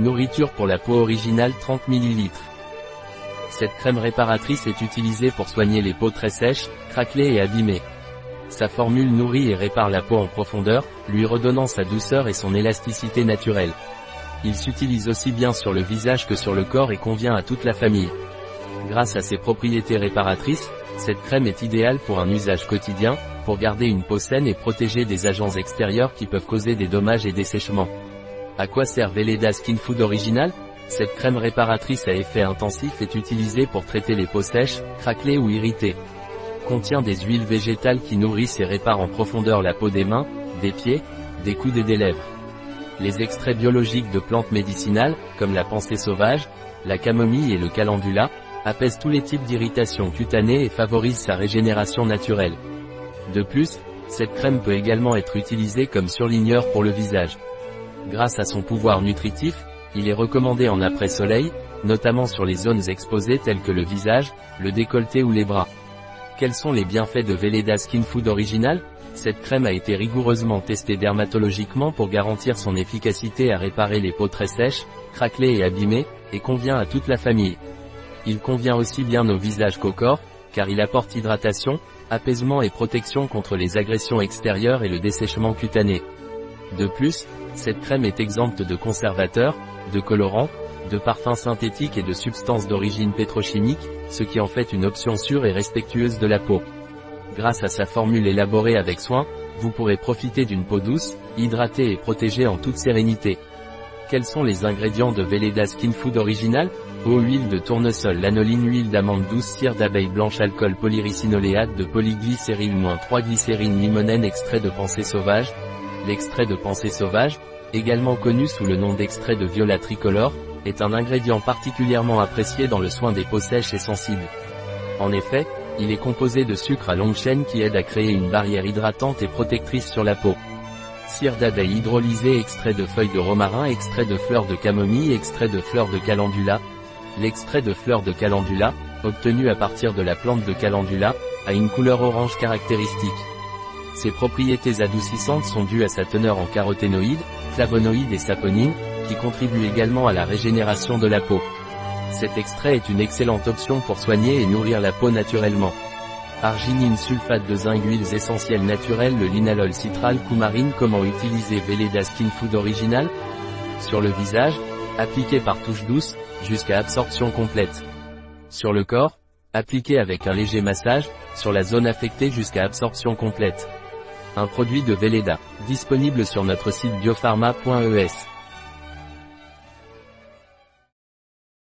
Nourriture pour la peau originale 30 ml. Cette crème réparatrice est utilisée pour soigner les peaux très sèches, craquelées et abîmées. Sa formule nourrit et répare la peau en profondeur, lui redonnant sa douceur et son élasticité naturelle. Il s'utilise aussi bien sur le visage que sur le corps et convient à toute la famille. Grâce à ses propriétés réparatrices, cette crème est idéale pour un usage quotidien, pour garder une peau saine et protéger des agents extérieurs qui peuvent causer des dommages et des sèchements. À quoi sert Veleda Skin Food Original Cette crème réparatrice à effet intensif est utilisée pour traiter les peaux sèches, craquelées ou irritées. Contient des huiles végétales qui nourrissent et réparent en profondeur la peau des mains, des pieds, des coudes et des lèvres. Les extraits biologiques de plantes médicinales, comme la pensée sauvage, la camomille et le calendula, apaisent tous les types d'irritations cutanées et favorisent sa régénération naturelle. De plus, cette crème peut également être utilisée comme surligneur pour le visage. Grâce à son pouvoir nutritif, il est recommandé en après-soleil, notamment sur les zones exposées telles que le visage, le décolleté ou les bras. Quels sont les bienfaits de Veleda Skin Food Original? Cette crème a été rigoureusement testée dermatologiquement pour garantir son efficacité à réparer les peaux très sèches, craquelées et abîmées, et convient à toute la famille. Il convient aussi bien au visage qu'au corps, car il apporte hydratation, apaisement et protection contre les agressions extérieures et le dessèchement cutané. De plus, cette crème est exempte de conservateurs, de colorants, de parfums synthétiques et de substances d'origine pétrochimique, ce qui en fait une option sûre et respectueuse de la peau. Grâce à sa formule élaborée avec soin, vous pourrez profiter d'une peau douce, hydratée et protégée en toute sérénité. Quels sont les ingrédients de Veleda Skin Food Original? Eau, huile de tournesol, lanoline, huile d'amande douce, cire d'abeille blanche, alcool, polyricinoléate de polyglycérine-3 glycérine, limonène, extrait de pensée sauvage. L'extrait de pensée sauvage, également connu sous le nom d'extrait de viola tricolore, est un ingrédient particulièrement apprécié dans le soin des peaux sèches et sensibles. En effet, il est composé de sucre à longue chaîne qui aide à créer une barrière hydratante et protectrice sur la peau. Cire d'abeille hydrolysée, extrait de feuilles de romarin, extrait de fleurs de camomille, extrait de fleurs de calendula, L'extrait de fleurs de calendula, obtenu à partir de la plante de calendula, a une couleur orange caractéristique. Ses propriétés adoucissantes sont dues à sa teneur en caroténoïdes, flavonoïdes et saponines, qui contribuent également à la régénération de la peau. Cet extrait est une excellente option pour soigner et nourrir la peau naturellement. Arginine sulfate de zinc huiles essentielles naturelles le linalol citral coumarine Comment utiliser Veleda Skin Food Original? Sur le visage, appliqué par touche douce, jusqu'à absorption complète. Sur le corps, appliqué avec un léger massage, sur la zone affectée jusqu'à absorption complète. Un produit de Veleda, disponible sur notre site biopharma.es.